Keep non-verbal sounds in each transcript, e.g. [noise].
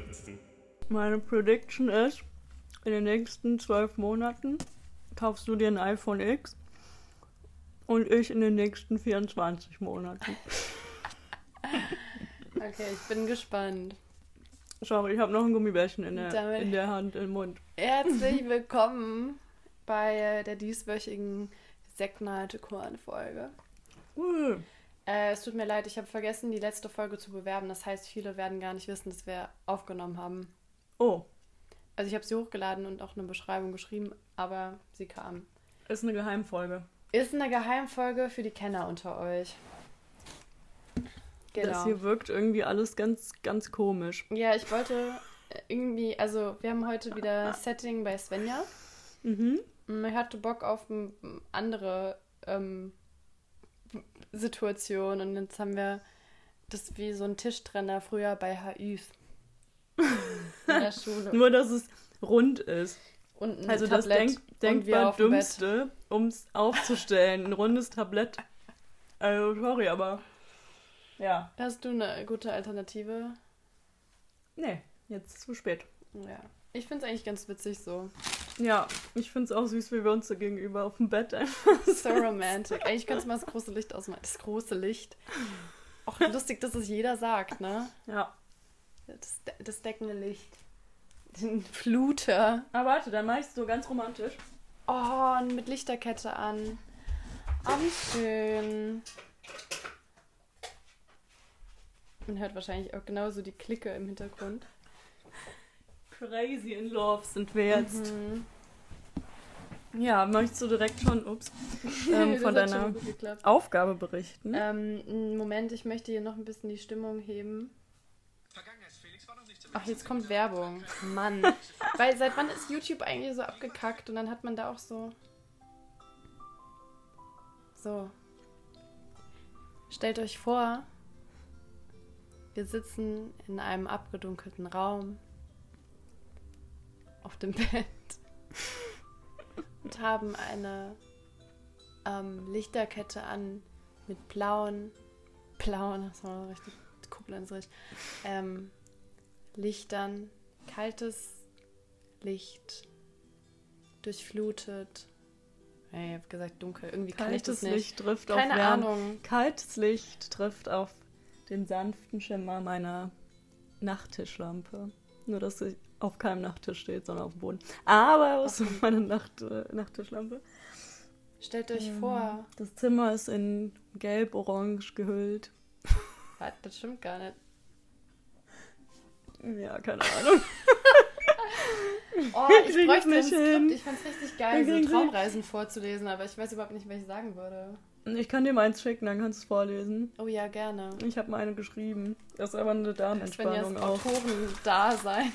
spritzen. Meine Prediction ist, in den nächsten zwölf Monaten kaufst du dir ein iPhone X und ich in den nächsten 24 Monaten. [laughs] Okay, ich bin gespannt. Schau, ich habe noch ein Gummibärchen in der, Damit- in der Hand, im Mund. Herzlich [laughs] willkommen bei der dieswöchigen Sektnalte Korn-Folge. Uh, Äh, es tut mir leid, ich habe vergessen, die letzte Folge zu bewerben. Das heißt, viele werden gar nicht wissen, dass wir aufgenommen haben. oh, Also ich habe sie hochgeladen und auch eine Beschreibung geschrieben, aber sie kam. ist eine Geheimfolge. Ist eine Geheimfolge für die Kenner unter euch. Das Genau. hier wirkt irgendwie alles ganz, ganz komisch. Ja, ich wollte irgendwie, also wir haben heute wieder Setting bei Svenja. Mhm. Mm, Ich hatte Bock auf andere ähm, Situationen und jetzt haben wir das wie so ein Tischtrenner früher bei HÜs in der Schule. Nur, dass es rund ist. Und ein Also das Tablett denk, und wir denkbar. Dümmste, um es aufzustellen. Ein rundes Tablett. Also, sorry, aber... Ja. Hast du eine gute Alternative? Nee, jetzt ist zu spät. Ja. Ich finde es eigentlich ganz witzig so. Ja, ich finde es auch süß, wie wir uns so gegenüber auf dem Bett einfach So romantic. Eigentlich könntest du mal das große Licht ausmachen. Das große Licht. Auch lustig, dass es jeder sagt, ne? Ja. Das, das deckende Licht. Den Fluter. Aber warte, dann mach ich es so ganz romantisch. Oh, und mit Lichterkette an. Oh, wie schön. Man hört wahrscheinlich auch genauso die Clique im Hintergrund. Crazy in Love sind wir jetzt. Mhm. Ja, möchtest du direkt schon, ups, [laughs] ähm, von deiner. Aufgabe berichten? Ähm, Moment, ich möchte hier noch ein bisschen die Stimmung heben. Ach, jetzt kommt Werbung. Mann. [laughs] Weil seit wann ist YouTube eigentlich so abgekackt und dann hat man da auch so. So. Stellt euch vor, wir sitzen in einem abgedunkelten Raum auf dem [laughs] Bett und haben eine ähm, Lichterkette an mit blauen, blauen, das war richtig Koblenz ähm, Lichtern, kaltes Licht, durchflutet. Hey, ich habe gesagt dunkel, irgendwie kann ich Kaltes nicht. Licht trifft Keine auf Wärme. Ahnung. Kaltes Licht trifft auf den sanften Schimmer meiner Nachttischlampe. Nur, dass sie auf keinem Nachttisch steht, sondern auf dem Boden. Aber es ist meine Nacht, äh, Nachttischlampe. Stellt euch Ähm, vor, Das Zimmer ist in gelb-orange gehüllt. Das stimmt gar nicht. Ja, keine Ahnung. [laughs] Oh, ich bräuchte nicht Skript. hin. Ich fand's richtig geil, so. Traumreisen vorzulesen, aber ich weiß überhaupt nicht, was ich sagen würde. Ich kann dir meins schicken, dann kannst du es vorlesen. Oh ja, gerne. Ich habe meine geschrieben. Das ist aber eine Svenjas Darmentspannung auch. Autoren-Dasein.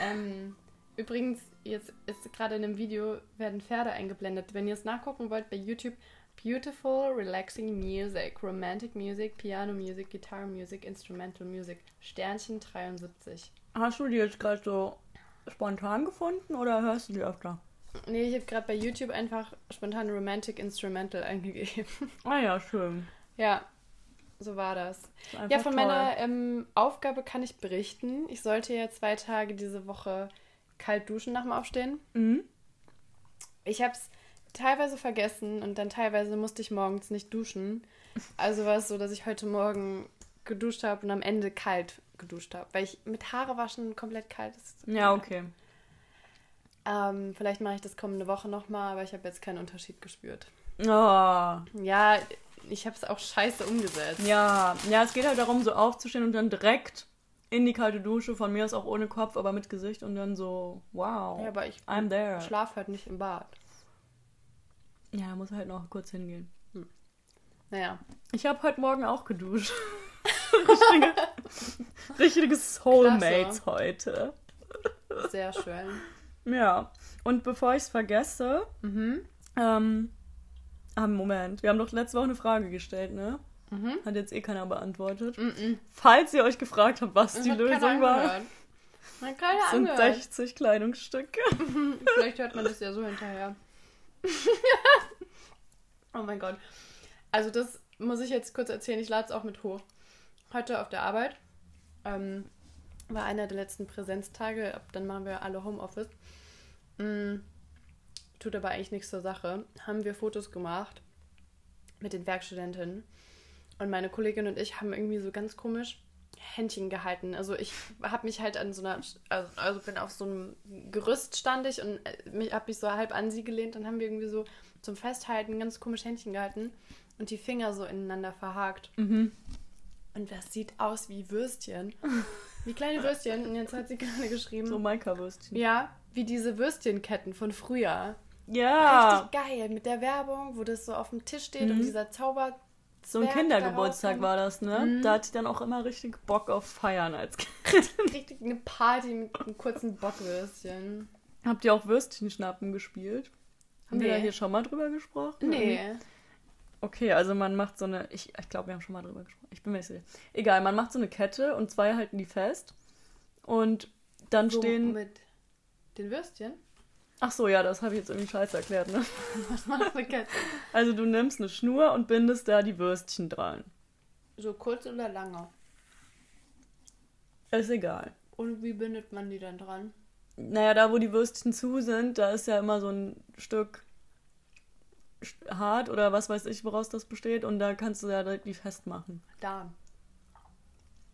Ähm, übrigens, jetzt ist gerade in einem Video werden Pferde eingeblendet. Wenn ihr es nachgucken wollt, bei YouTube Beautiful, Relaxing Music, Romantic Music, Piano Music, Guitar Music, Instrumental Music. Sternchen 73. Hast du die jetzt gerade so spontan gefunden oder hörst du die öfter? Nee, ich habe gerade bei YouTube einfach spontan Romantic Instrumental [laughs] eingegeben. Ah ja, schön. ja, so war das. Ja, von toll. meiner ähm, Aufgabe kann ich berichten. Ich sollte ja zwei Tage diese Woche kalt duschen nach dem Aufstehen. Mhm. Ich habe es teilweise vergessen und dann teilweise musste ich morgens nicht duschen. Also war es so, dass ich heute Morgen geduscht habe und am Ende kalt geduscht habe, weil ich mit Haare waschen komplett kalt ist. Ja, okay. Ähm, vielleicht mache ich das kommende Woche nochmal, aber ich habe jetzt keinen Unterschied gespürt. Oh, Ja, ich habe es auch scheiße umgesetzt. ja. Ja, es geht halt darum, so aufzustehen und dann direkt in die kalte Dusche, von mir aus auch ohne Kopf, aber mit Gesicht und dann so, wow, Ja, aber ich I'm there. schlafe halt nicht im Bad. Ja, muss halt noch kurz hingehen. Naja. Ich habe heute Morgen auch geduscht. [laughs] Richtige, richtige Soulmates heute. Sehr schön. Ja. Und bevor ich es vergesse, Mhm. ähm, ah, Moment, wir haben doch letzte Woche eine Frage gestellt, ne? Mhm. Hat jetzt eh keiner beantwortet. Mhm. Falls ihr euch gefragt habt, was Das die Lösung war. Man kann ja sind angehört. 60 Kleidungsstücke. [laughs] Vielleicht hört man das ja so hinterher. [laughs] oh mein Gott. Also das muss ich jetzt kurz erzählen. Ich lade es auch mit hoch. Heute auf der Arbeit ähm, war einer der letzten Präsenztage, ab dann machen wir alle Homeoffice. Mm, tut aber eigentlich nichts zur Sache. Haben wir Fotos gemacht mit den Werkstudentinnen. Und meine Kollegin und ich haben irgendwie so ganz komisch Händchen gehalten. Also ich habe mich halt an so einer, also, also bin auf so einem Gerüst stand ich und mich habe mich so halb an sie gelehnt. Dann haben wir irgendwie so zum Festhalten ganz komisch Händchen gehalten und die Finger so ineinander verhakt. Mhm. Und das sieht aus wie Würstchen. Wie kleine Würstchen. Und jetzt hat sie gerade [laughs] geschrieben. So Maika-Würstchen. Ja, wie diese Würstchenketten von früher. Ja. Richtig geil. Mit der Werbung, wo das so auf dem Tisch steht Mhm. und dieser Zauber. So ein Kindergeburtstag war das, ne? Mhm. Da hatte ich dann auch immer richtig Bock auf Feiern als Kind. [laughs] Richtig eine Party mit einem kurzen Bockwürstchen. Habt ihr auch Würstchenschnappen gespielt? Haben wir Nee. da hier schon mal drüber gesprochen? Nee. Okay, also man macht so eine. Ich, ich glaube, wir haben schon mal drüber gesprochen. Ich bin mir nicht sicher. Egal, man macht so eine Kette und zwei halten die fest. Und dann So stehen. mit den Würstchen? Ach so, ja, das habe ich jetzt irgendwie scheiße erklärt, ne? [laughs] Was macht eine Kette? Also du nimmst eine Schnur und bindest da die Würstchen dran. So kurz oder lange? Ist egal. Und wie bindet man die dann dran? Naja, da wo die Würstchen zu sind, da ist ja immer so ein Stück hart oder was weiß ich, woraus das besteht. Und da kannst du ja direkt die festmachen. Darm.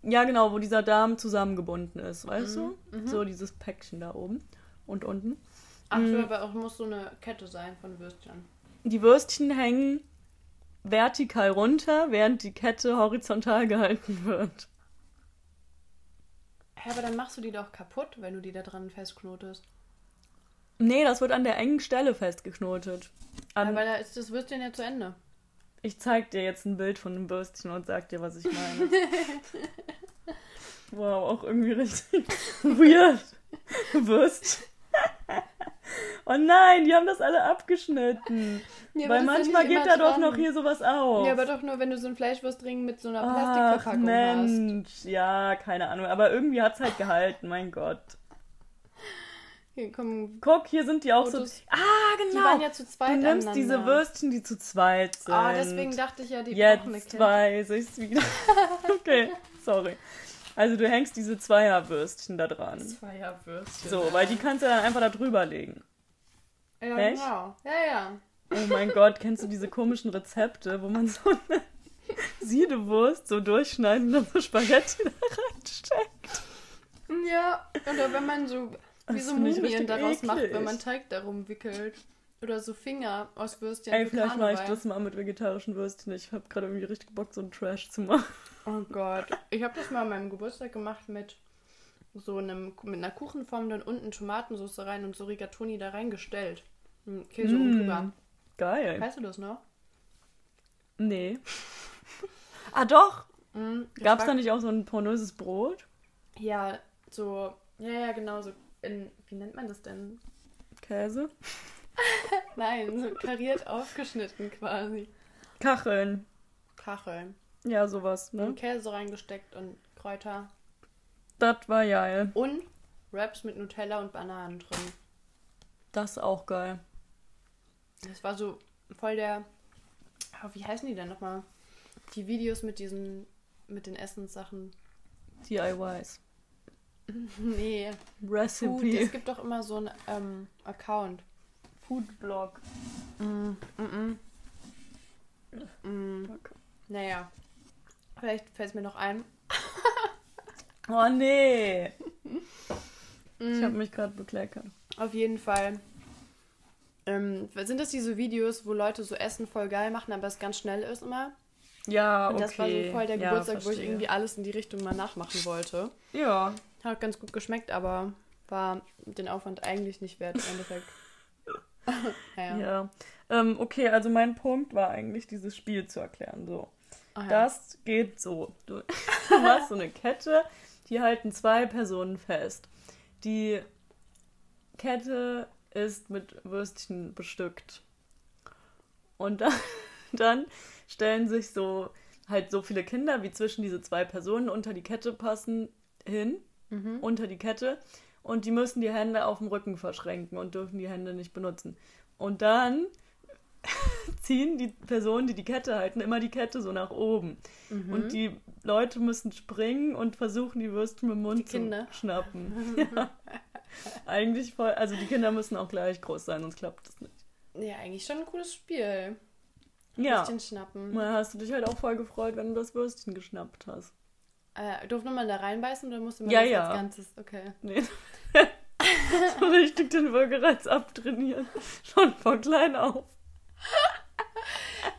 Ja, genau, wo dieser Darm zusammengebunden ist, weißt Mhm, du? So dieses Päckchen da oben und unten. Ach so, Mhm. aber auch muss so eine Kette sein von Würstchen. Die Würstchen hängen vertikal runter, während die Kette horizontal gehalten wird. Hä, aber dann machst du die doch kaputt, wenn du die da dran festknotest. Nee, das wird an der engen Stelle festgeknotet. An, Aber da ist das Würstchen ja zu Ende. ich zeig dir jetzt ein Bild von einem Würstchen und sag dir, was ich meine. [laughs] wow, auch irgendwie richtig [laughs] weird. Würstchen. [laughs] oh nein, die haben das alle abgeschnitten. Ja, Weil manchmal geht da doch noch hier sowas auf. Ja, aber doch nur, wenn du so einen Fleischwurstring mit so einer Ach, Plastikverpackung hast. Mensch. Ja, keine Ahnung. Aber irgendwie hat's halt gehalten, mein Gott. Hier, komm, Guck, hier sind die auch Fotos. so. Ah, die genau. waren ja zu zweit du nimmst aneinander. diese Würstchen, die zu zweit sind. Ah, deswegen dachte ich ja, die brauchen eine Jetzt weiß ich's wieder. [laughs] okay, sorry. Also du hängst diese Zweierwürstchen da dran. Zweierwürstchen. So, weil die kannst du dann einfach da drüber legen. Ja, Echt? genau. Ja, ja. Oh mein Gott, kennst du diese komischen Rezepte, wo man so eine [laughs] Siedewurst so durchschneiden und dann so Spaghetti da reinsteckt? Ja, oder wenn man so wie Das so Mumien daraus macht, eklig. wenn man Teig darum wickelt. Oder so Finger aus Würstchen. Ey, vielleicht mache ich das mal mit vegetarischen Würstchen. Ich habe gerade irgendwie richtig Bock, so einen Trash zu machen. Oh Gott. Ich habe das mal an meinem Geburtstag gemacht mit so einem, mit einer Kuchenform, dann unten Tomatensauce rein und so Rigatoni da reingestellt. Hm, Käse oben Mm, drüber. Geil. Weißt du das noch? Nee. [laughs] ah, doch. Mm, Gab's war- da nicht auch so ein pornöses Brot? Ja, so. Ja, ja, genau. So in, wie nennt man das denn? Käse? [laughs] Nein, so kariert aufgeschnitten quasi. Kacheln. Kacheln. Ja, sowas, ne? Und Käse reingesteckt und Kräuter. Das war geil. Und Wraps mit Nutella und Bananen drin. Das ist auch geil. Das war so voll der. Oh, wie heißen die denn nochmal? Die Videos mit diesen. mit den Essenssachen. DIYs. [laughs] Nee. Food. Recipe. Es gibt doch immer so einen ähm, Account. Foodblog. Mm, mm, mm. Mm. Naja. Vielleicht fällt es mir noch ein. [laughs] Oh nee. Mm. Ich habe mich gerade bekleckert. Auf jeden Fall. Ähm, sind das diese Videos, wo Leute so Essen voll geil machen, aber es ganz schnell ist immer? Ja, Und okay. das war so voll der Ja, Geburtstag, wo ich irgendwie alles in die Richtung mal nachmachen wollte. Ja. Hat ganz gut geschmeckt, aber war den Aufwand eigentlich nicht wert im Endeffekt. [laughs] naja. Ja. Ähm, okay, also mein Punkt war eigentlich, dieses Spiel zu erklären. So. Ach ja. Das geht so. Du, du hast so eine Kette, die halten zwei Personen fest. Die Kette ist mit Würstchen bestückt. Und dann, [laughs] dann stellen sich so halt so viele Kinder, wie zwischen diese zwei Personen unter die Kette passen, hin, Mhm. unter die Kette. Und die müssen die Hände auf dem Rücken verschränken und dürfen die Hände nicht benutzen. Und dann [laughs] ziehen die Personen, die die Kette halten, immer die Kette so nach oben. Mhm. Und die Leute müssen springen und versuchen, die Würstchen mit dem Mund zu schnappen. [laughs] ja. Eigentlich voll, also die Kinder müssen auch gleich groß sein, sonst klappt das nicht. Ja, eigentlich schon ein cooles Spiel. Ja. Würstchen schnappen. Mal hast du dich halt auch voll gefreut, wenn du das Würstchen geschnappt hast. Äh, durfte man da reinbeißen oder musste man Ja, das ja. als Ganzes? Okay. Nee. [laughs] so richtig den Würgereiz abtrainieren. Schon von klein auf.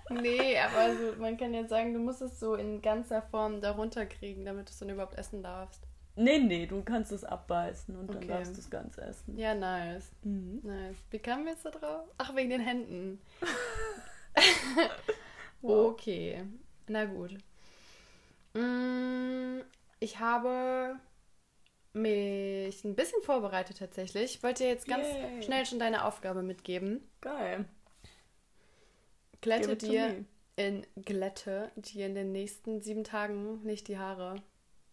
Nee, aber so, man kann jetzt sagen, du musst es so in ganzer Form darunter kriegen, damit du es dann überhaupt essen darfst. Nee, nee, du kannst es abbeißen und Okay. dann darfst du es ganz essen. Ja, nice. Mhm. Nice. Wie kamen wir jetzt da drauf? Ach, wegen den Händen. Wow. [laughs] [laughs] Okay. Na gut. Mm, Ich habe mich ein bisschen vorbereitet tatsächlich. Ich wollte dir jetzt ganz Yay. schnell schon deine Aufgabe mitgeben. Geil. Glätte dir in Glätte dir in den nächsten sieben Tagen nicht die Haare.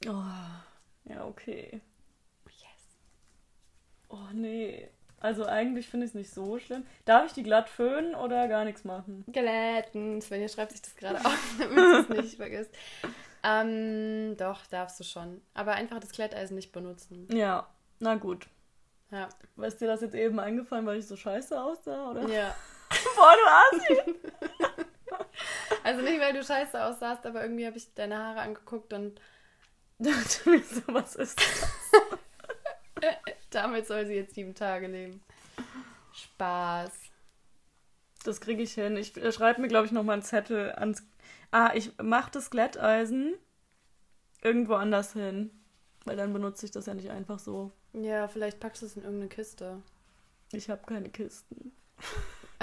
Oh, ja, okay. Yes. Oh, nee. Also eigentlich finde ich es nicht so schlimm. Darf ich die glatt föhnen oder gar nichts machen? Glätten. Svenja schreibt sich das gerade auf, [laughs] damit du es nicht vergisst. Ähm, doch, darfst du schon. Aber einfach das Glätteisen nicht benutzen. Ja, na gut. Ja. Ist dir das jetzt eben eingefallen, weil ich so scheiße aussah, oder? Ja. [laughs] Boah, du Assi! [laughs] Also nicht, weil du scheiße aussahst, aber irgendwie habe ich deine Haare angeguckt und [laughs] dachte mir so, was ist das? damit soll sie jetzt sieben Tage leben. Spaß. Das kriege ich hin. Ich äh, schreibe mir, glaube ich, nochmal einen Zettel ans. Ah, ich mache das Glätteisen irgendwo anders hin. Weil dann benutze ich das ja nicht einfach so. Ja, vielleicht packst du es in irgendeine Kiste. Ich habe keine Kisten. [laughs]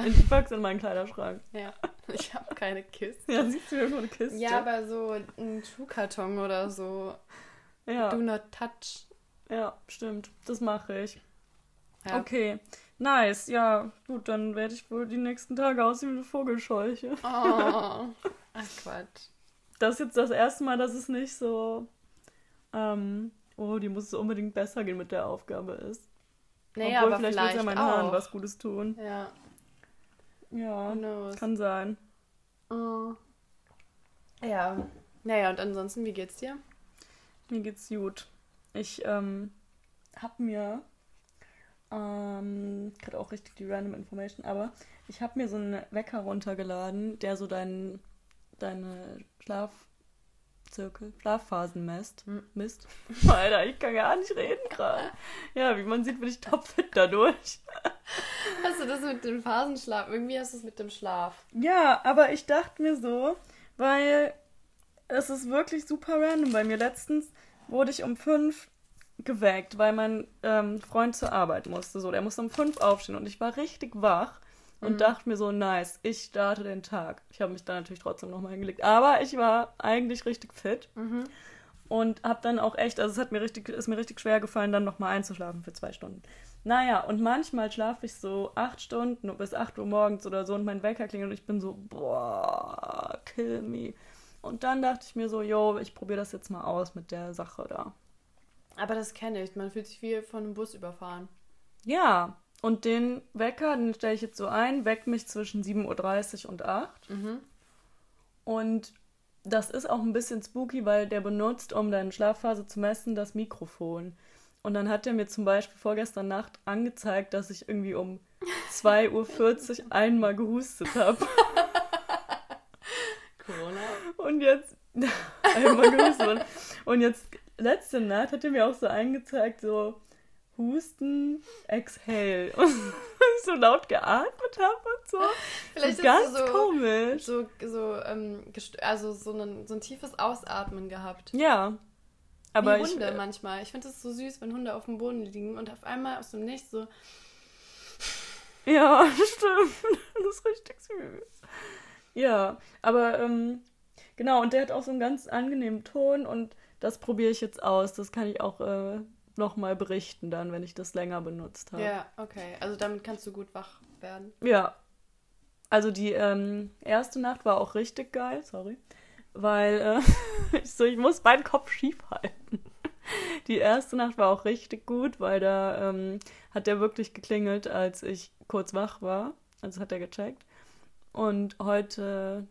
Ich pack's in meinen Kleiderschrank. Ja, ich habe keine Kiste. Ja, siehst du irgendwo eine Kiste? Ja, aber so ein Schuhkarton oder so. ja, Do not touch. ja stimmt. Das mache ich. Ja. Okay, nice. Ja, gut, dann werde ich wohl die nächsten Tage aussehen wie eine Vogelscheuche. Oh. [laughs] Ach Quatsch. Das ist jetzt das erste Mal, dass es nicht so, ähm, oh, die muss es unbedingt besser gehen mit der Aufgabe ist. Naja, Obwohl, aber vielleicht, vielleicht, wird ja meinen auch. Haaren was Gutes tun. Ja, Ja, kann sein. Oh. Ja. Naja, und ansonsten, wie geht's dir? Mir geht's gut. Ich ähm, hab mir, ähm, gerade auch richtig die random Information, aber ich hab mir so einen Wecker runtergeladen, der so dein, deine Schlafzirkel, Schlafphasen misst. Hm. Misst. [laughs] Alter, ich kann gar nicht reden gerade. Ja, wie man sieht, bin ich topfit dadurch. [laughs] Hast du das mit dem Phasenschlaf? Irgendwie hast du es mit dem Schlaf. Ja, aber ich dachte mir so, weil es ist wirklich super random bei mir. Letztens wurde ich um fünf geweckt, weil mein ähm, Freund zur Arbeit musste. So, der musste um fünf aufstehen und ich war richtig wach und Mhm. dachte mir so, nice, ich starte den Tag. Ich habe mich dann natürlich trotzdem nochmal hingelegt, aber ich war eigentlich richtig fit Mhm. und habe dann auch echt, also es hat mir richtig, ist mir richtig schwer gefallen, dann nochmal einzuschlafen für zwei Stunden. Naja, und manchmal schlafe ich so acht Stunden bis acht Uhr morgens oder so und mein Wecker klingelt und ich bin so, boah, kill me. Und dann dachte ich mir so, yo, ich probiere das jetzt mal aus mit der Sache da. Aber das kenne ich. Man fühlt sich wie von einem Bus überfahren. Ja, und den Wecker, den stelle ich jetzt so ein, weckt mich zwischen 7.30 Uhr und 8 Mhm. Und das ist auch ein bisschen spooky, weil der benutzt, um deine Schlafphase zu messen, das Mikrofon. Und dann hat er mir zum Beispiel vorgestern Nacht angezeigt, dass ich irgendwie um [laughs] 2.40 Uhr einmal gehustet habe. [laughs] Corona. Und jetzt [laughs] einmal gehustet. Und jetzt letzte Nacht hat er mir auch so angezeigt, so Husten, Exhale. [laughs] Und ich so laut geatmet habe und so. Vielleicht so ganz so, komisch. so, so, ähm, also so, ein, so ein tiefes Ausatmen gehabt. Ja. Aber wie ich, Hunde manchmal. Ich finde es so süß, wenn Hunde auf dem Boden liegen und auf einmal aus dem Nichts so. [laughs] Ja, [laughs] stimmt. Das ist richtig süß. Ja, aber ähm, genau, und der hat auch so einen ganz angenehmen Ton und das probiere ich jetzt aus. Das kann ich auch äh, nochmal berichten dann, wenn ich das länger benutzt habe. Ja, okay. Also damit kannst du gut wach werden. Ja. Also die ähm, erste Nacht war auch richtig geil, sorry. Weil äh, [laughs] ich, so, ich muss meinen Kopf schief halten. Die erste Nacht war auch richtig gut, weil da ähm, hat der wirklich geklingelt, als ich kurz wach war. Also hat er gecheckt. Und heute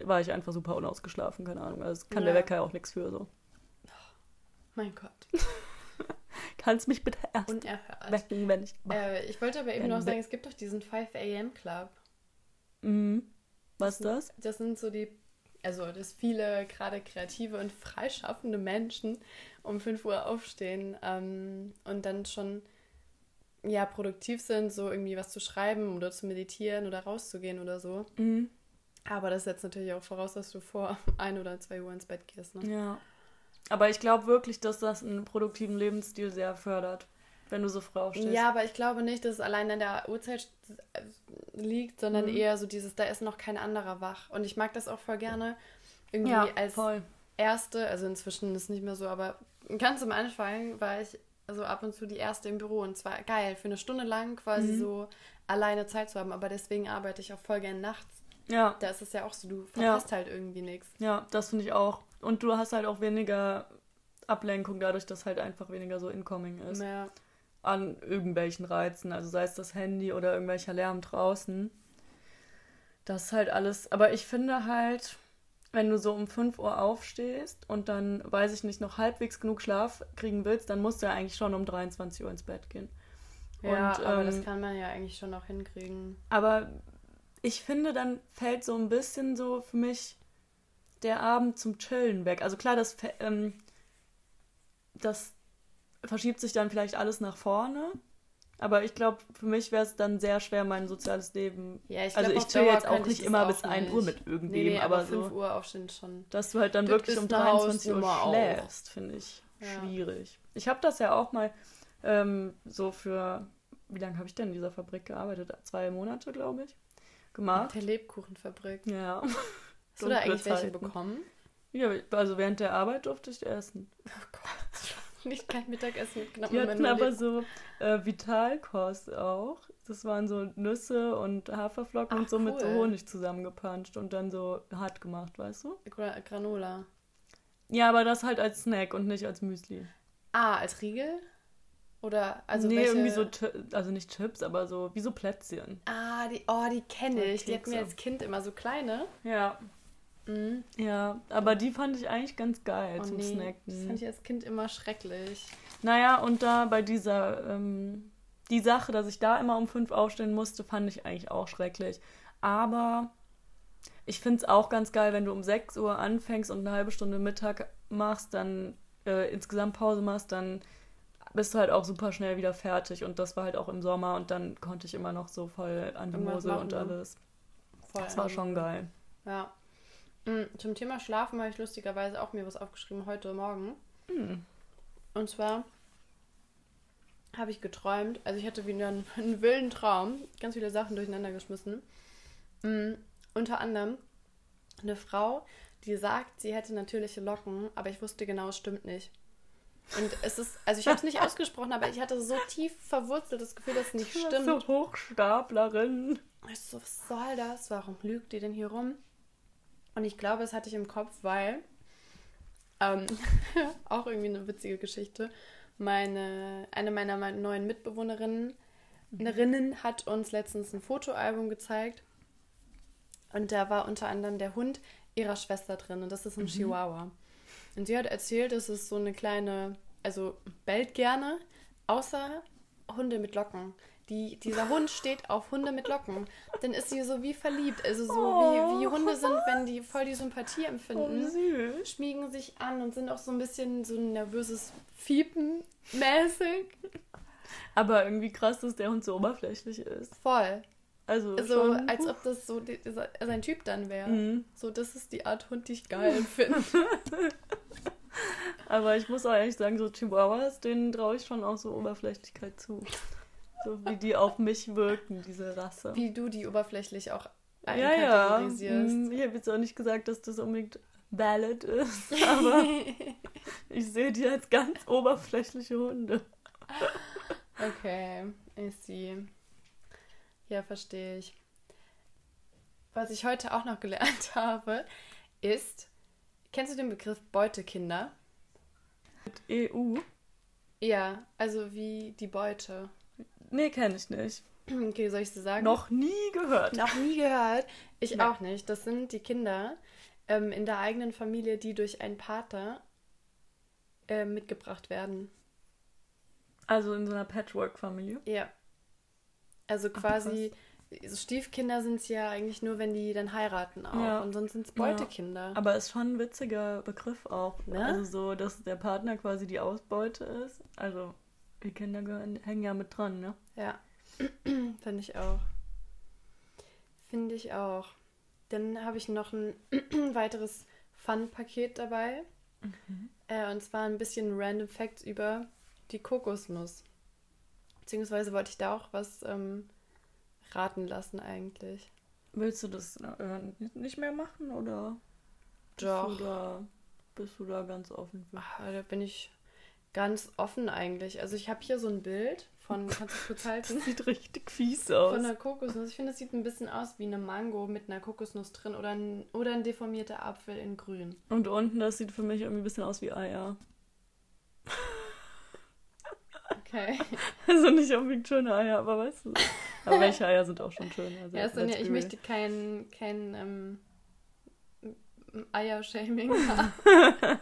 war ich einfach super unausgeschlafen, keine Ahnung. Also kann der Ja. Wecker ja auch nichts für so. Mein Gott. [laughs] Kannst mich bitte erst Unerhört. wecken, wenn ich wach Äh, ich wollte aber eben Wenn noch sagen, es gibt doch diesen 5 a.m. Club. Mhm. Was ist das? Das sind so die, also dass viele gerade kreative und freischaffende Menschen um 5 Uhr aufstehen ähm, und dann schon ja produktiv sind, so irgendwie was zu schreiben oder zu meditieren oder rauszugehen oder so. Mhm. Aber das setzt natürlich auch voraus, dass du vor ein oder zwei Uhr ins Bett gehst. Ne? Ja. Aber ich glaube wirklich, dass das einen produktiven Lebensstil sehr fördert, wenn du so früh aufstehst. Ja, aber ich glaube nicht, dass es allein an der Uhrzeit liegt, sondern Mhm. eher so dieses, da ist noch kein anderer wach. Und ich mag das auch voll gerne. Irgendwie ja als voll. erste, also inzwischen ist es nicht mehr so, aber ganz am Anfang war ich also ab und zu die erste im Büro und zwar geil, für eine Stunde lang quasi Mhm. so alleine Zeit zu haben, aber deswegen arbeite ich auch voll gern nachts. Ja, Da ist es ja auch so, du Ja. verpasst halt irgendwie nichts. ja, das finde ich auch. Und du hast halt auch weniger Ablenkung dadurch, dass halt einfach weniger so incoming ist. Ja. An irgendwelchen Reizen, also sei es das Handy oder irgendwelcher Lärm draußen. Das ist halt alles. Aber ich finde halt, wenn du so um 5 Uhr aufstehst und dann, weiß ich nicht, noch halbwegs genug Schlaf kriegen willst, dann musst du ja eigentlich schon um 23 Uhr ins Bett gehen. Ja, Und, aber ähm, das kann man ja eigentlich schon auch hinkriegen. Aber ich finde, dann fällt so ein bisschen so für mich der Abend zum Chillen weg. Also klar, das, ähm, das verschiebt sich dann vielleicht alles nach vorne. Aber ich glaube, für mich wäre es dann sehr schwer, mein soziales Leben. Ja, ich also glaub, ich chill jetzt auch nicht immer auch bis 1 Uhr mit irgendwem, Nee, aber, aber 5 so, Uhr aufstehen schon. dass du halt dann Das wirklich um eine 23 Uhr schläfst, finde ich Ja. schwierig. Ich habe das ja auch mal ähm, so für, wie lange habe ich denn in dieser Fabrik gearbeitet? Zwei Monate, glaube ich, gemacht. Der Lebkuchenfabrik. Ja. Hast du da eigentlich welche bekommen? ja, also während der Arbeit durfte ich essen. Oh Gott. [laughs] Nicht kein Mittagessen mitgenommen. Die immer hatten aber so äh, Vitalkost auch. Das waren so Nüsse und Haferflocken Ach, und so mit so cool. Honig zusammengepanscht und dann so hart gemacht, weißt du? Gra Granola. Ja, aber das halt als Snack und nicht als Müsli. Ah, als Riegel? Oder also nee, welche... irgendwie so, also nicht Chips, aber so wie so Plätzchen. Ah, die, oh, die kenne ich. Die hatten wir als Kind immer so kleine. Ja. Mhm. Ja, aber die fand ich eigentlich ganz geil Oh, zum nee, Das Snacken. fand ich als Kind immer schrecklich. Naja, und da bei dieser, ähm, die Sache, dass ich da immer um fünf aufstehen musste, fand ich eigentlich auch schrecklich. Aber ich finde es auch ganz geil, wenn du um 6 Uhr anfängst und eine halbe Stunde Mittag machst, dann äh, insgesamt Pause machst, dann bist du halt auch super schnell wieder fertig. Und das war halt auch im Sommer und dann konnte ich immer noch so voll an die Mosel und alles. Voll Das war schon geil. Ja. Mhm, Zum Thema Schlafen habe ich lustigerweise auch mir was aufgeschrieben heute Morgen. Hm. Und zwar habe ich geträumt, also ich hatte wieder einen, [laughs] einen wilden Traum, ganz viele Sachen durcheinander geschmissen. Mm, unter anderem eine Frau, die sagt, sie hätte natürliche Locken, aber ich wusste genau, es stimmt nicht. Und es ist, also ich habe es nicht [laughs] ausgesprochen, aber ich hatte so tief verwurzeltes Gefühl, dass es nicht stimmt. So Hochstaplerin. Ich so, was soll das? Warum lügt die denn hier rum? Und ich glaube, das hatte ich im Kopf, weil ähm, [laughs] auch irgendwie eine witzige Geschichte. Meine, eine meiner me- neuen Mitbewohnerinnen Rinnen hat uns letztens ein Fotoalbum gezeigt. Und da war unter anderem der Hund ihrer Schwester drin. Und das ist ein Chihuahua. Und sie hat erzählt, es ist so eine kleine, also bellt gerne, außer Hunde mit Locken. Die, dieser Hund steht auf Hunde mit Locken. Dann ist sie so wie verliebt. Also so wie, wie Hunde sind, wenn die voll die Sympathie Oh, empfinden. süß. Schmiegen sich an und sind auch so ein bisschen so ein nervöses Fiepen mäßig. Aber irgendwie krass, dass der Hund so oberflächlich ist. Voll. Also, So, schon, als ob das so sein Typ dann wäre. Mhm. So, das ist die Art Hund, die ich geil [laughs] finde. Aber ich muss auch ehrlich sagen, so Chihuahuas, denen traue ich schon auch so Oberflächlichkeit zu. So wie die auf mich wirken, diese Rasse. Wie du die oberflächlich auch ja, ja. einkategorisierst. Mm, Ich habe jetzt auch nicht gesagt, dass das unbedingt valid ist, [laughs] aber [laughs] ich sehe die als ganz oberflächliche Hunde. Okay, I see. Ja, verstehe ich. Was ich heute auch noch gelernt [laughs] habe, ist, kennst du den Begriff Beutekinder? Mit EU? Ja, also wie die Beute. Nee, kenne ich nicht. Okay, soll ich sie sagen? Noch nie gehört. Noch nie gehört. Ich Nee. auch nicht. Das sind die Kinder ähm, in der eigenen Familie, die durch einen Pater äh, mitgebracht werden. Also in so einer Patchwork-Familie. Ja. Also Ach, quasi, so Stiefkinder sind es ja eigentlich nur, wenn die dann heiraten auch. Ja. Und sonst sind es Beutekinder. Aber ist schon ein witziger Begriff auch. Ne? Also so, dass der Partner quasi die Ausbeute ist. Also die Kinder hängen ja mit dran, ne? Ja. [clears throat] Finde ich auch. Finde ich auch. Dann habe ich noch ein [clears throat] weiteres Fun-Paket dabei. Äh, und zwar ein bisschen Random Facts über die Kokosnuss. Beziehungsweise wollte ich da auch was ähm, raten lassen eigentlich. Willst du das äh, nicht mehr machen oder bist Doch. du da, bist du da ganz offen für? Ah, da bin ich ganz offen eigentlich. Also ich habe hier so ein Bild von, kannst du es kurz halten? Das sieht richtig fies aus. Von einer Kokosnuss. Ich finde, es sieht ein bisschen aus wie eine Mango mit einer Kokosnuss drin oder ein, oder ein deformierter Apfel in grün. Und unten, das sieht für mich irgendwie ein bisschen aus wie Eier. Okay. [laughs] Also nicht unbedingt schöne Eier, aber weißt du. Aber welche Eier sind auch schon schön. Also Ja, let's ich real. möchte kein, kein ähm, Eier-Shaming [laughs] haben. [laughs]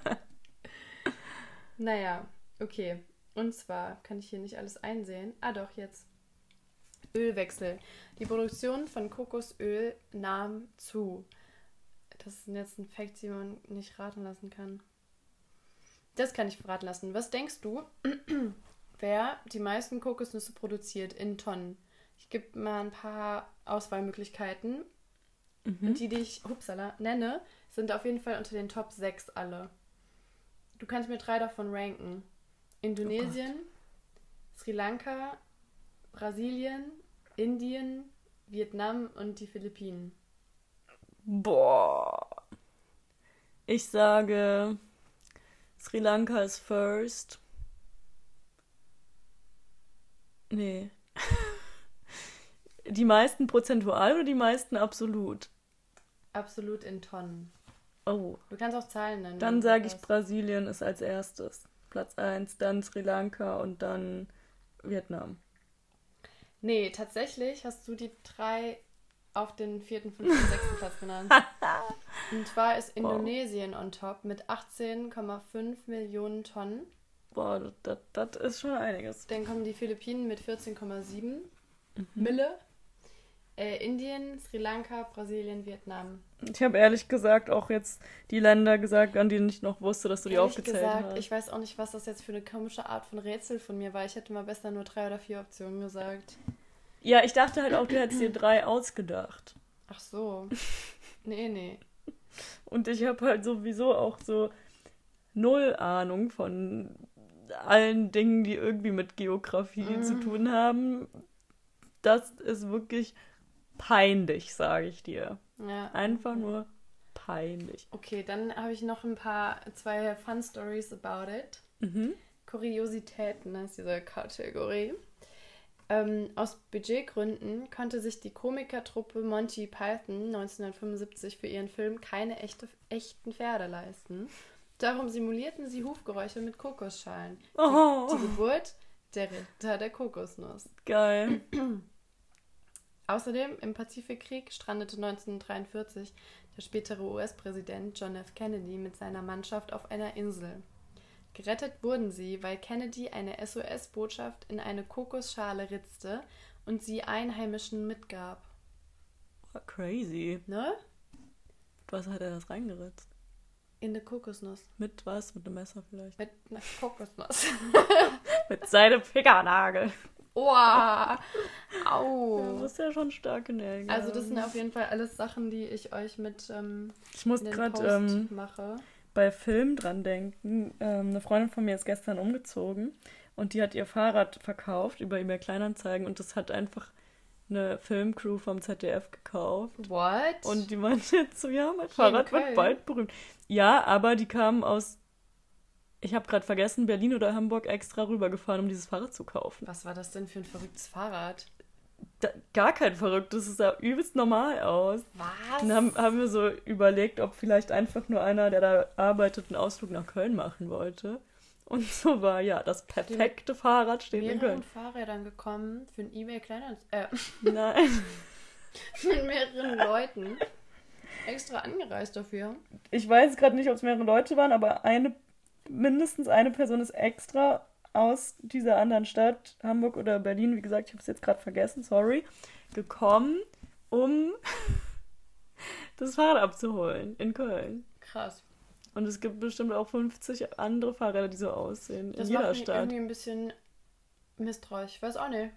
naja, okay. Und zwar kann ich hier nicht alles einsehen. Ah, doch, jetzt. Ölwechsel. Die Produktion von Kokosöl nahm zu. Das sind jetzt ein Fact, die man nicht raten lassen kann. Das kann ich raten lassen. Was denkst du, [clears throat] wer die meisten Kokosnüsse produziert in Tonnen? Ich gebe mal ein paar Auswahlmöglichkeiten. Mhm. Und die, die ich hupsala, nenne, sind auf jeden Fall unter den Top 6 alle. Du kannst mir drei davon ranken. Indonesien, Sri Lanka, Brasilien, Indien, Vietnam und die Philippinen. Boah. Ich sage, Sri Lanka ist first. Nee. [laughs] Die meisten prozentual oder die meisten absolut? Absolut in Tonnen. Oh. Du kannst auch Zahlen nennen. Dann sage ich. Brasilien ist als erstes. Platz 1, dann Sri Lanka und dann Vietnam. Nee, tatsächlich hast du die drei auf den vierten, fünften, [laughs] sechsten Platz genannt. [laughs] Und zwar ist Wow. Indonesien on top mit 18,5 Millionen Tonnen. Boah, das ist schon einiges. Dann kommen die Philippinen mit 14,7 Mhm. Mille. Äh, Indien, Sri Lanka, Brasilien, Vietnam. Ich habe ehrlich gesagt auch jetzt die Länder gesagt, an denen ich noch wusste, dass du die Ehrlich aufgezählt gesagt, hast. ich weiß auch nicht, was das jetzt für eine komische Art von Rätsel von mir war. Ich hätte mal besser nur drei oder vier Optionen gesagt. Ja, ich dachte halt auch, du hättest dir drei ausgedacht. Ach so. Nee, nee. Und ich habe halt sowieso auch so null Ahnung von allen Dingen, die irgendwie mit Geografie Mhm. zu tun haben. Das ist wirklich peinlich, sage ich dir. Ja. Einfach nur peinlich. Okay, dann habe ich noch ein paar, zwei Fun Stories about it. Mhm. Kuriositäten ist diese Kategorie. Ähm, aus Budgetgründen konnte sich die Komikertruppe Monty Python 1975 für ihren Film keine echte, echten Pferde leisten. Darum simulierten sie Hufgeräusche mit Kokosschalen. Oh, Die Geburt der Ritter der Kokosnuss. geil. [clears throat] Außerdem im Pazifikkrieg strandete 1943 der spätere US-Präsident John F. Kennedy mit seiner Mannschaft auf einer Insel. Gerettet wurden sie, weil Kennedy eine SOS-Botschaft in eine Kokosschale ritzte und sie Einheimischen mitgab. Crazy. Ne? Was hat er das reingeritzt? In eine Kokosnuss. Mit was? Mit einem Messer vielleicht? Mit einer Kokosnuss. [laughs] Mit seinem Fingernagel. [laughs] Du Au! musst ja schon starke Nägel. Also das sind auf jeden Fall alles Sachen, die ich euch mit ähm, Ich muss in gerade ähm, mache. bei Film dran denken. Ähm, eine Freundin von mir ist gestern umgezogen und die hat ihr Fahrrad verkauft über eBay Kleinanzeigen und das hat einfach eine Filmcrew vom ZDF gekauft. What? Und die meinte jetzt so, ja, mein in Fahrrad wird bald berühmt. Ja, aber die kamen aus, ich habe gerade vergessen, Berlin oder Hamburg extra rübergefahren, um dieses Fahrrad zu kaufen. Was war das denn für ein verrücktes Fahrrad? Da, gar kein Verrücktes, es sah übelst normal aus. Was? Dann haben, haben wir so überlegt, ob vielleicht einfach nur einer, der da arbeitet, einen Ausflug nach Köln machen wollte. Und [laughs] so war ja das perfekte Fahrrad steht in mehreren Köln. Fahrrädern gekommen für ein eBay Kleinanzeigen. Äh, [laughs] Nein. mit mehreren Leuten. Extra angereist dafür. Ich weiß gerade nicht, ob es mehrere Leute waren, aber eine, mindestens eine Person ist extra aus dieser anderen Stadt, Hamburg oder Berlin, wie gesagt, ich habe es jetzt gerade vergessen, sorry, gekommen, um [laughs] das Fahrrad abzuholen in Köln. Krass. Und es gibt bestimmt auch 50 andere Fahrräder, die so aussehen, Das in jeder macht mich Stadt. irgendwie ein bisschen misstrauisch. Ich weiß auch nicht.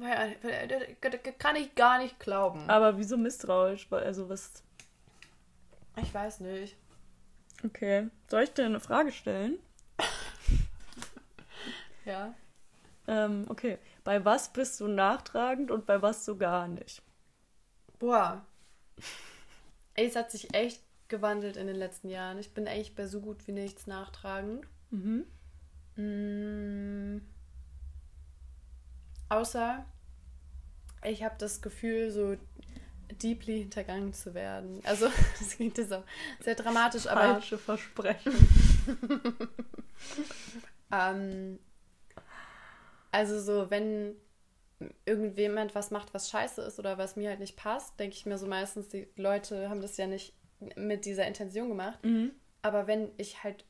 Äh, Kann ich gar nicht glauben. Aber wieso misstrauisch? Also was. Ich weiß nicht. Okay. Soll ich dir eine Frage stellen? [laughs] Ja. Ähm, okay. Bei was bist du nachtragend und bei was so gar nicht? Boah. Ey, es hat sich echt gewandelt in den letzten Jahren. Ich bin eigentlich bei so gut wie nichts nachtragend. Mhm. Mm. Außer ich habe das Gefühl, so deeply hintergangen zu werden. Also, [laughs] das klingt jetzt auch sehr dramatisch, aber Falsche Versprechen. [laughs] ähm, also so, wenn irgendjemand was macht, was scheiße ist oder was mir halt nicht passt, denke ich mir so meistens, die Leute haben das ja nicht mit dieser Intention gemacht. Mhm. Aber wenn ich halt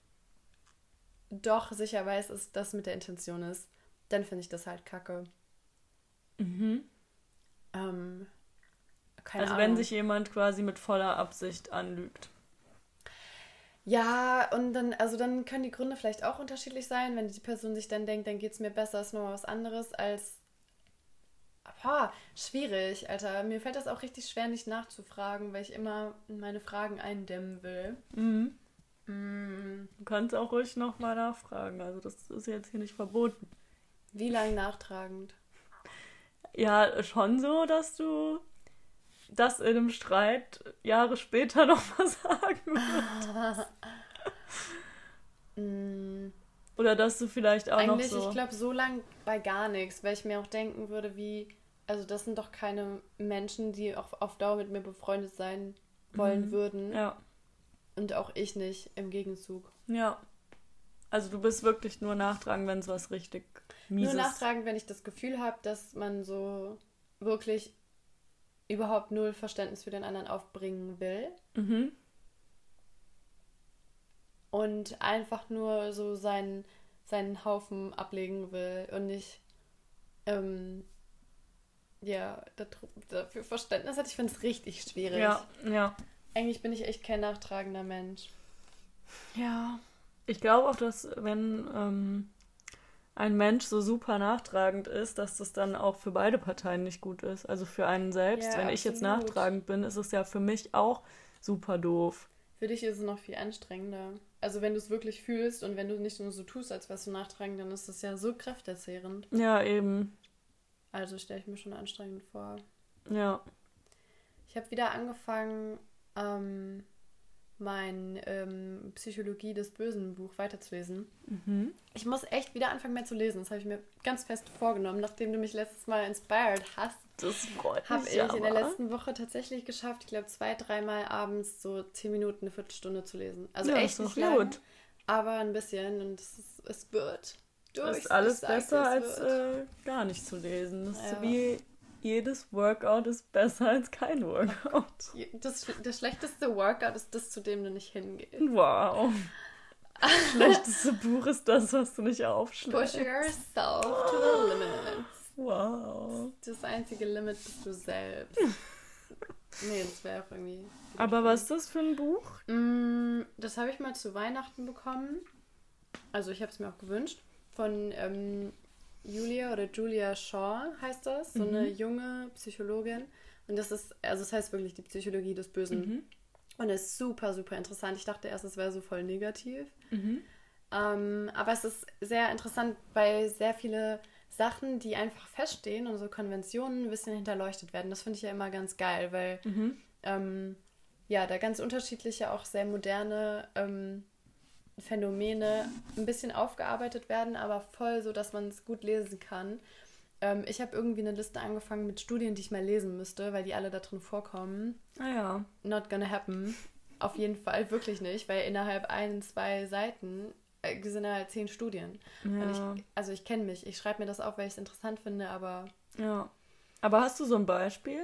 doch sicher weiß, dass das mit der Intention ist, dann finde ich das halt kacke. Mhm. Ähm, keine Also Ahnung. wenn sich jemand quasi mit voller Absicht anlügt. ja, und dann, also dann können die Gründe vielleicht auch unterschiedlich sein. Wenn die Person sich dann denkt, dann geht es mir besser, ist nochmal was anderes als. Boah, schwierig, Alter. Mir fällt das auch richtig schwer, nicht nachzufragen, weil ich immer meine Fragen eindämmen will. Mhm. Mm, Du kannst auch ruhig nochmal nachfragen. Also das ist jetzt hier nicht verboten. wie lange nachtragend? Ja, schon so, dass du das in einem Streit Jahre später [laughs] noch mal sagen würdest. Mm, Oder dass du vielleicht auch Eigentlich, noch so... ich glaube, so lang bei gar nichts, weil ich mir auch denken würde, wie, also das sind doch keine Menschen, die auch auf Dauer mit mir befreundet sein wollen Mhm. würden. ja, Und auch ich nicht im Gegenzug. ja. Also du bist wirklich nur nachtragen, wenn es was richtig mieses... Nur nachtragen, wenn ich das Gefühl habe, dass man so wirklich überhaupt null Verständnis für den anderen aufbringen will. Mhm. Und einfach nur so seinen, seinen Haufen ablegen will und nicht ähm, ja, dafür Verständnis hat. Ich finde es richtig schwierig. Ja, ja. Eigentlich bin ich echt kein nachtragender Mensch. Ja. Ich glaube auch, dass wenn ähm, ein Mensch so super nachtragend ist, dass das dann auch für beide Parteien nicht gut ist. Also für einen selbst. Ja, wenn ich jetzt nachtragend bin, ist es ja für mich auch super doof. Für dich ist es noch viel anstrengender. Also wenn du es wirklich fühlst und wenn du nicht nur so tust, als wärst du nachtragend, dann ist das ja so kräftezehrend. Ja, eben. Also stelle ich mir schon anstrengend vor. Ja. Ich habe wieder angefangen, ähm, mein ähm, Psychologie des Bösen Buch weiterzulesen. Mhm. Ich muss echt wieder anfangen, mehr zu lesen. Das habe ich mir ganz fest vorgenommen, nachdem du mich letztes Mal inspired hast. Das freut Habe ich aber. in der letzten Woche tatsächlich geschafft, ich glaube zwei, dreimal abends so zehn Minuten, eine Viertelstunde zu lesen. Also Ja, echt ist nicht lang, gut. aber ein bisschen und es, ist, es wird. durch. ist alles besser es als äh, gar nicht zu lesen. Das ist Ja. wie jedes Workout ist besser als kein Workout. Das, das schlechteste Workout ist das, zu dem du nicht hingehst. Wow. Das schlechteste Buch ist das, was du nicht Push aufschlägst. yourself to the limits. Wow. Das einzige Limit bist du selbst. Nee, das wäre auch irgendwie. Aber was ist das für ein Buch? Mm, Das habe ich mal zu Weihnachten bekommen. Also ich habe es mir auch gewünscht. Von ähm, Julia oder Julia Shaw heißt das. So eine junge Psychologin. Und das ist, also es heißt wirklich die Psychologie des Bösen. Mhm. Und ist super, super interessant. Ich dachte erst, es wäre so voll negativ. Mhm. Ähm, aber es ist sehr interessant, weil sehr viele Sachen, die einfach feststehen und so Konventionen ein bisschen hinterleuchtet werden. Das finde ich ja immer ganz geil, weil Mhm. ähm, ja, da ganz unterschiedliche, auch sehr moderne ähm, Phänomene ein bisschen aufgearbeitet werden, aber voll so, dass man es gut lesen kann. Ähm, ich habe irgendwie eine Liste angefangen mit Studien, die ich mal lesen müsste, weil die alle da drin vorkommen. Ah ja. Not gonna happen. Auf jeden Fall wirklich nicht, weil innerhalb ein, zwei Seiten äh, sind ja zehn Studien. Ja. Ich, also ich kenne mich. Ich schreibe mir das auf, weil ich es interessant finde, aber ja. Aber hast du so ein Beispiel?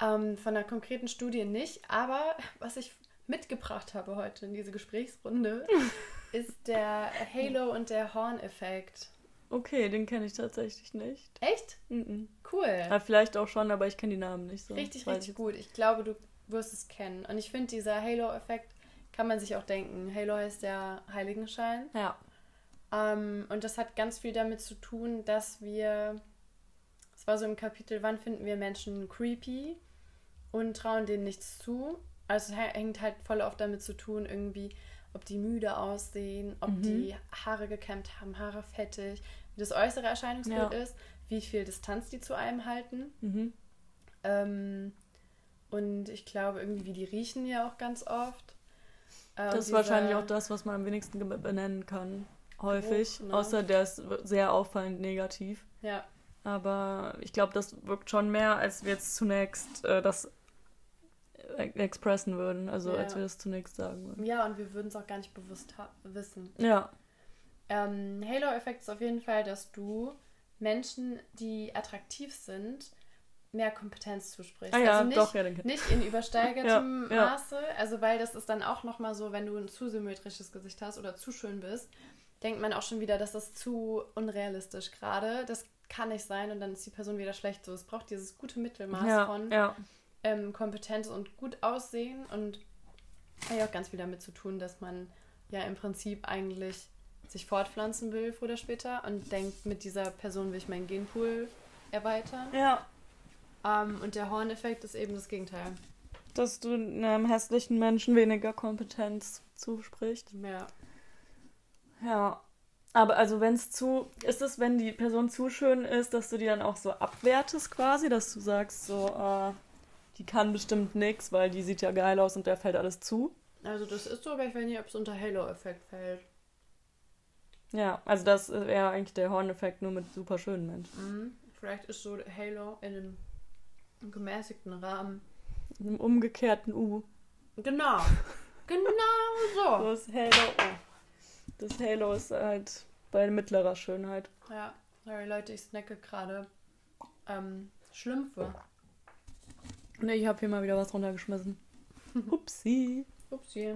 ähm, von einer konkreten Studie nicht. Aber [laughs] was ich mitgebracht habe heute in diese Gesprächsrunde, [laughs] ist der Halo und der Horn-Effekt. Okay, den kenne ich tatsächlich nicht. Echt? Mhm. Cool. Ja, vielleicht auch schon, aber ich kenne die Namen nicht so. Richtig, richtig ich gut. Ich glaube, du wirst es kennen. Und ich finde, dieser Halo-Effekt kann man sich auch denken. Halo heißt der Heiligenschein. Ja. Ähm, und das hat ganz viel damit zu tun, dass wir, es war so im Kapitel, wann finden wir Menschen creepy und trauen denen nichts zu. Also es hängt halt voll oft damit zu tun, irgendwie, ob die müde aussehen, ob Mhm. die Haare gekämmt haben, Haare fettig, wie das äußere Erscheinungsbild Ja. ist, wie viel Distanz die zu einem halten. Mhm. Ähm, und ich glaube, irgendwie, wie die riechen ja auch ganz oft. Äh, Das ist wahrscheinlich auch das, was man am wenigsten benennen kann. Häufig. Geruch, ne? Außer der ist sehr auffallend negativ. Ja, Aber ich glaube, das wirkt schon mehr, als wir jetzt zunächst äh, das expressen würden. Also Ja. als wir das zunächst sagen würden. ja, und wir würden es auch gar nicht bewusst wissen. Ja. Ähm, Halo-Effekt ist auf jeden Fall, dass du Menschen, die attraktiv sind, mehr Kompetenz zusprichst. Ah ja, also nicht, doch, ja, den kenn nicht in übersteigertem [laughs] Ja. Maße, also weil das ist dann auch nochmal so, wenn du ein zu symmetrisches Gesicht hast oder zu schön bist, denkt man auch schon wieder, das ist zu unrealistisch gerade. Das kann nicht sein und dann ist die Person wieder schlecht. So, es braucht dieses gute Mittelmaß Ja, von ja. Ähm, Kompetenz und gut aussehen und hat ja auch ganz viel damit zu tun, dass man ja im Prinzip eigentlich sich fortpflanzen will, früher oder später, und denkt, mit dieser Person will ich meinen Genpool erweitern. Ja. Ähm, und der Horn-Effekt ist eben das Gegenteil. Dass du einem hässlichen Menschen weniger Kompetenz zusprichst. Ja. Ja. Aber also wenn es zu, ist es, wenn die Person zu schön ist, dass du die dann auch so abwertest quasi, dass du sagst so, äh, die kann bestimmt nichts, weil die sieht ja geil aus und der fällt alles zu. Also das ist so, aber ich weiß nicht, ob es unter Halo-Effekt fällt. Ja, also das wäre eigentlich der Horn-Effekt nur mit super schönen Menschen. Mhm. Vielleicht ist so Halo in einem gemäßigten Rahmen. In einem umgekehrten U. Genau. [laughs] genau so. Das Halo. Oh. Das Halo ist halt bei mittlerer Schönheit. Ja, sorry Leute, ich snacke gerade ähm, Schlümpfe. Ne, ich habe hier mal wieder was runtergeschmissen. [laughs] Upsi. Upsi.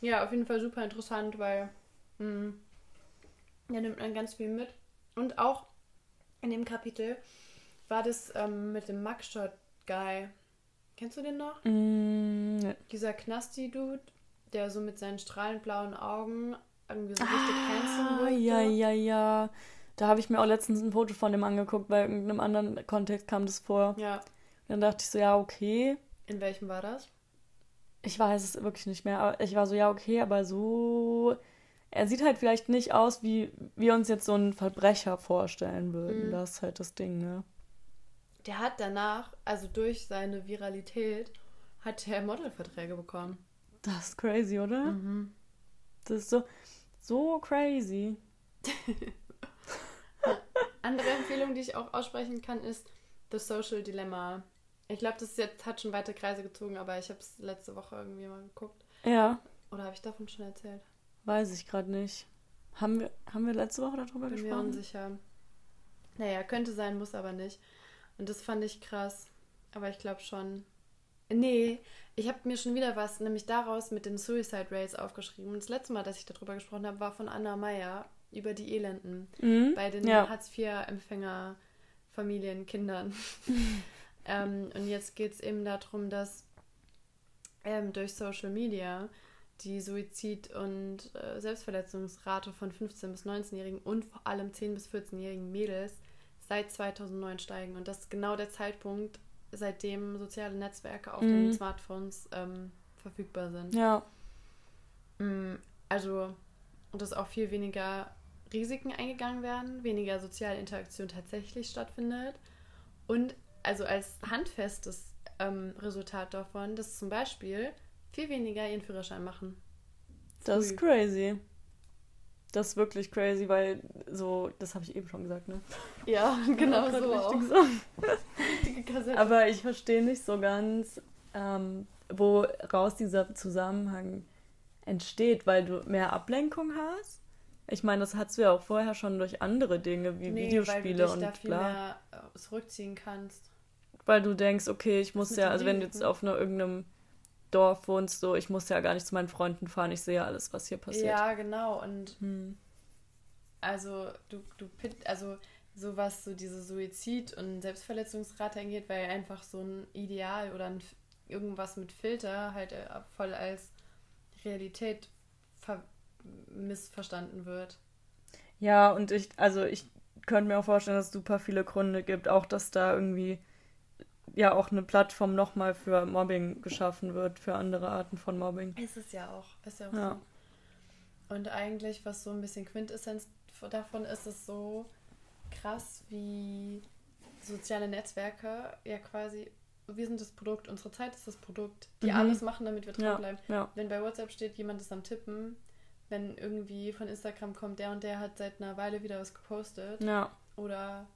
Ja, auf jeden Fall super interessant, weil mh, da nimmt man ganz viel mit. Und auch in dem Kapitel war das ähm, mit dem Mugshot-Guy. Kennst du den noch? Mm, ne. Dieser Knasti-Dude, der so mit seinen strahlend blauen Augen irgendwie so richtig handsome Ah, wirkte. ja, ja, ja. Da habe ich mir auch letztens ein Foto von dem angeguckt, weil in irgendeinem anderen Kontext kam das vor. Ja, Dann dachte ich so, ja, okay. in welchem war das? Ich weiß es wirklich nicht mehr. Aber ich war so, ja, okay, aber so. Er sieht halt vielleicht nicht aus, wie wir uns jetzt so einen Verbrecher vorstellen würden. Mhm. Das ist halt das Ding, ne? Der hat danach, also durch seine Viralität, hat er Modelverträge bekommen. Das ist crazy, oder? Mhm. Das ist so, so crazy. [laughs] Andere Empfehlung, die ich auch aussprechen kann, ist The Social Dilemma. Ich glaube, das jetzt hat schon weite Kreise gezogen, aber ich habe es letzte Woche irgendwie mal geguckt. Ja, Oder habe ich davon schon erzählt? weiß ich gerade nicht. Haben wir, haben wir letzte Woche darüber Bin mir gesprochen? unsicher. Naja, könnte sein, muss aber nicht. Und das fand ich krass. Aber ich glaube schon. Nee, ich habe mir schon wieder was, nämlich daraus mit den Suicide Rates aufgeschrieben. Das letzte Mal, dass ich darüber gesprochen habe, war von Anna Meyer über die Elenden. Mhm. bei den ja. Hartz-IV-Empfänger-Familien, Kindern. [laughs] ähm, und jetzt geht es eben darum, dass ähm, durch Social Media die Suizid- und äh, Selbstverletzungsrate von 15- bis 19-Jährigen und vor allem 10- bis 14-jährigen Mädels seit 2009 steigen. Und das ist genau der Zeitpunkt, seitdem soziale Netzwerke auf den Mhm. Smartphones ähm, verfügbar sind. Ja, Mm, Also, dass auch viel weniger Risiken eingegangen werden, weniger soziale Interaktion tatsächlich stattfindet. Und also als handfestes ähm, Resultat davon, dass zum Beispiel viel weniger ihren Führerschein machen. das ist crazy. Das ist wirklich crazy, weil so, das habe ich eben schon gesagt, ne? Ja, [laughs] [laughs] genau so auch. [laughs] Aber ich verstehe nicht so ganz, ähm, woraus dieser Zusammenhang entsteht, weil du mehr Ablenkung hast. Ich meine, das hattest du ja auch vorher schon durch andere Dinge wie Nee, Videospiele weil du dich und da viel bla. mehr äh, zurückziehen kannst. Weil du denkst, okay, ich muss ja, also wenn du jetzt auf einer, irgendeinem Dorf wohnst, so, ich muss ja gar nicht zu meinen Freunden fahren, ich sehe ja alles, was hier passiert. Ja, genau. Und Hm. also du, du also so was so diese Suizid- und Selbstverletzungsrate angeht, weil einfach so ein Ideal oder ein, irgendwas mit Filter halt äh, voll als Realität ver missverstanden wird. Ja, und ich, also ich könnte mir auch vorstellen, dass es super viele Gründe gibt, auch dass da irgendwie ja auch eine Plattform nochmal für Mobbing geschaffen wird, für andere Arten von Mobbing. Ist es ja auch. Ist ja auch Ja. so. Und eigentlich, was so ein bisschen Quintessenz davon ist, ist so krass, wie soziale Netzwerke ja quasi, wir sind das Produkt, unsere Zeit ist das Produkt, die Mhm. alles machen, damit wir Ja, dranbleiben. ja. Wenn bei WhatsApp steht, jemand ist am Tippen, wenn irgendwie von Instagram kommt, der und der hat seit einer Weile wieder was gepostet. Ja. Oder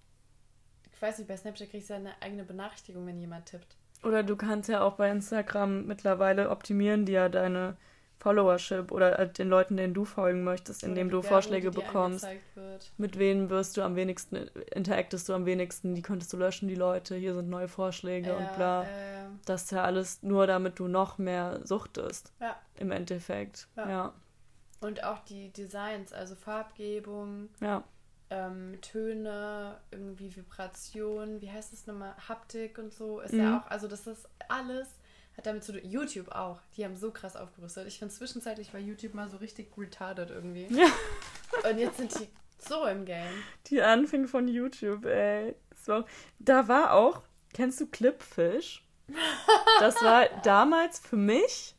ich weiß nicht, bei Snapchat kriegst du ja eine eigene Benachrichtigung, wenn jemand tippt. Oder du kannst ja auch bei Instagram mittlerweile optimieren die ja deine Followership oder äh, den Leuten, denen du folgen möchtest, Oder indem du Werbung, Vorschläge bekommst. Mit wem wirst du am wenigsten, interaktest du am wenigsten, die könntest du löschen, die Leute, hier sind neue Vorschläge und bla. Äh, Das ist ja alles nur, damit du noch mehr suchtest, ja. im Endeffekt. Ja. Ja, Und auch die Designs, also Farbgebung, ja. Ähm, Töne, irgendwie Vibration, wie heißt das nochmal, Haptik und so, ist Mhm. ja auch, also das ist alles, hat damit zu tun, YouTube auch, die haben so krass aufgerüstet. Ich finde zwischenzeitlich war YouTube mal so richtig retarded irgendwie. Ja. [laughs] Und jetzt sind die so im Game. Die Anfänge von YouTube, ey. War, da war auch, kennst du Clipfish? Das war damals für mich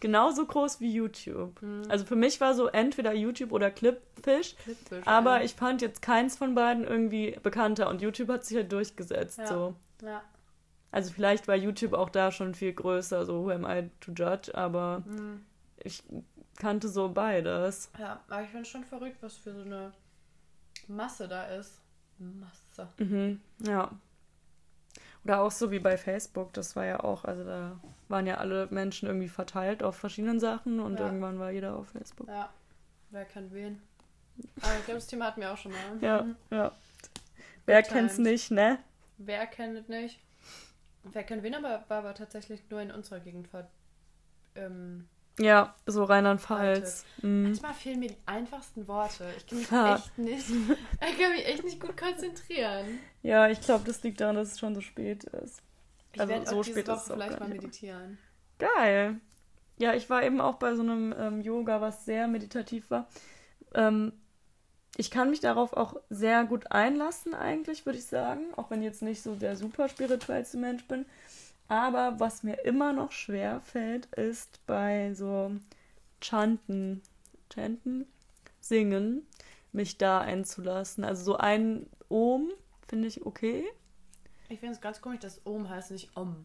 genauso groß wie YouTube. Also für mich war so entweder YouTube oder Clipfish, Clipfish, aber ja. ich fand jetzt keins von beiden irgendwie bekannter und YouTube hat sich halt durchgesetzt. Ja. So. Ja. Also vielleicht war YouTube auch da schon viel größer, so who am I to judge, aber Mhm. ich kannte so beides. Ja, aber ich finde schon verrückt, was für so eine Masse da ist. Masse. Mhm, ja. Oder auch so wie bei Facebook, das war ja auch, also da waren ja alle Menschen irgendwie verteilt auf verschiedenen Sachen und Ja. irgendwann war jeder auf Facebook. Ja, wer kennt wen? Aber ich glaube, das Thema hatten wir auch schon mal. Ja, Mhm. ja. Wer Good kennt's nicht, ne? Wer kennt es nicht? Wer kennt wen, aber war aber tatsächlich nur in unserer Gegend ver ähm, Ja, so Rheinland-Pfalz. Mhm. Manchmal fehlen mir die einfachsten Worte. Ich kann mich Ja. echt nicht, [laughs] ich kann mich echt nicht gut konzentrieren. Ja, ich glaube, das liegt daran, dass es schon so spät ist. Ich Also werde so spät ist es vielleicht mal meditieren. Geil. Ja, ich war eben auch bei so einem ähm, Yoga, was sehr meditativ war. Ähm, ich kann mich darauf auch sehr gut einlassen, eigentlich, würde ich sagen. Auch wenn ich jetzt nicht so der super spirituellste Mensch bin. Aber was mir immer noch schwer fällt, ist bei so Chanten, Chanten, Singen, mich da einzulassen. Also so ein Ohm finde ich okay. Ich finde es ganz komisch, dass Om heißt nicht Om.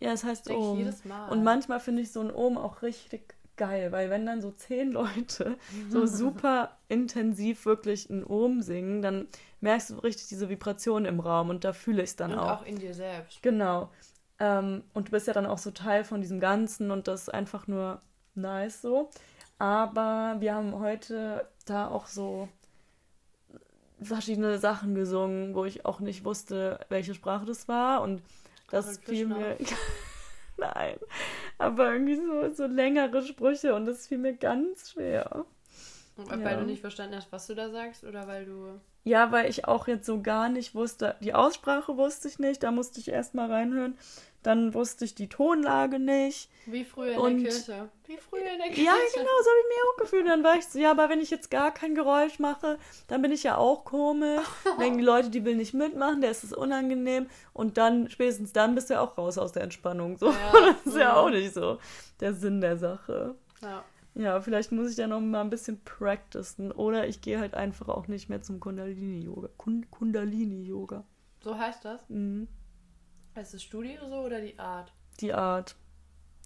Ja, es heißt Das Ohm. jedes Mal. Und manchmal finde ich so ein Ohm auch richtig geil, weil wenn dann so zehn Leute [laughs] so super intensiv wirklich ein Ohm singen, dann merkst du richtig diese Vibration im Raum und da fühle ich es dann Und auch. auch in dir selbst. Genau. Ähm, und du bist ja dann auch so Teil von diesem Ganzen und das ist einfach nur nice so. Aber wir haben heute da auch so verschiedene Sachen gesungen, wo ich auch nicht wusste, welche Sprache das war und das fiel mir. [laughs] Nein, aber irgendwie so, so längere Sprüche und das fiel mir ganz schwer. Weil Ja. du nicht verstanden hast, was du da sagst oder weil du. Ja, weil ich auch jetzt so gar nicht wusste, die Aussprache wusste ich nicht, da musste ich erst mal reinhören. Dann wusste ich die Tonlage nicht. Wie früher in Und- der Kirche. Wie früher in der Kirche. Ja, genau, so habe ich mich auch gefühlt. Dann war ich so, ja, aber wenn ich jetzt gar kein Geräusch mache, dann bin ich ja auch komisch. Dann [laughs] denken die Leute, die will nicht mitmachen, der ist es unangenehm. Und dann, spätestens dann bist du ja auch raus aus der Entspannung. So. Ja, [laughs] das ist ja mhm. auch nicht so der Sinn der Sache. Ja. Ja, vielleicht muss ich da noch mal ein bisschen practicen. Oder ich gehe halt einfach auch nicht mehr zum Kundalini-Yoga. Kun Kundalini-Yoga. So heißt das. Mhm. Ist das Studio so oder die Art? Die Art.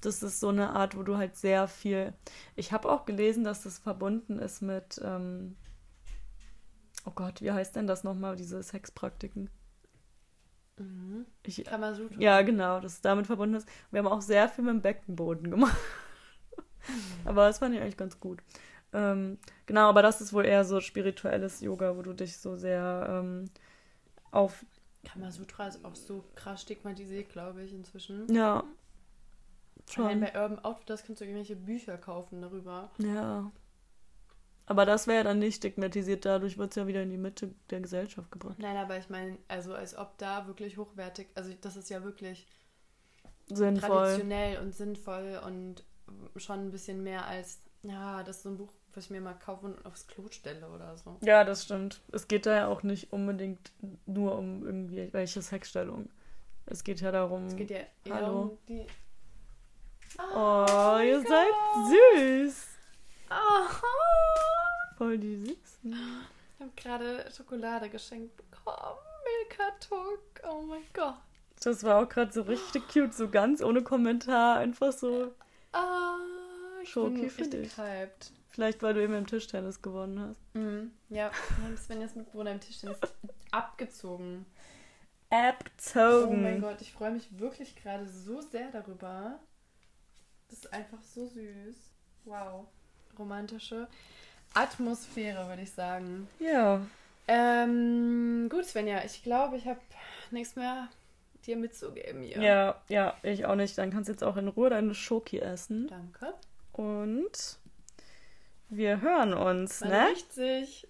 Das ist so eine Art, wo du halt sehr viel. Ich habe auch gelesen, dass das verbunden ist mit. Ähm... Oh Gott, wie heißt denn das nochmal, diese Sexpraktiken? Mhm. Ich... Kamasutra. Ja, genau, dass es damit verbunden ist. Wir haben auch sehr viel mit dem Beckenboden gemacht. Aber das fand ich eigentlich ganz gut. Ähm, genau, aber das ist wohl eher so spirituelles Yoga, wo du dich so sehr ähm, auf. Kamasutra ist auch so krass stigmatisiert, glaube ich, inzwischen. Ja. Schon. bei Urban Outfitters kannst du irgendwelche Bücher kaufen darüber. Ja. Aber das wäre ja dann nicht stigmatisiert, dadurch wird es ja wieder in die Mitte der Gesellschaft gebracht. Nein, aber ich meine, also als ob da wirklich hochwertig, also das ist ja wirklich sinnvoll. traditionell und sinnvoll und schon ein bisschen mehr als, ja, das ist so ein Buch, was ich mir mal kaufe und aufs Klo stelle oder so. Ja, das stimmt. Es geht da ja auch nicht unbedingt nur um irgendwie welche Sexstellung. Es geht ja darum. Es geht ja eher Hallo. um die. Oh, ihr Gott. seid süß. Aha. Voll die Süßen. Ich habe gerade Schokolade geschenkt bekommen. Milka Tuck. Oh mein Gott. Das war auch gerade so richtig cute, so ganz ohne Kommentar, einfach so. Ah, ich Schoki bin für richtig dich. hyped. Vielleicht, weil du eben im Tischtennis gewonnen hast. Mhm. Ja, Svenjas Mitbewohner im Tischtennis abgezogen. Oh Abgezogen. mein Gott, ich freue mich wirklich gerade so sehr darüber. Das ist einfach so süß. Wow. Romantische Atmosphäre, würde ich sagen. Ja. Ähm, gut, Svenja, ich glaube, ich habe nichts mehr dir mitzugeben hier. Ja, ja, ich auch nicht. Dann kannst du jetzt auch in Ruhe deine Schoki essen. Danke. Und wir hören uns, Man ne? riecht sich.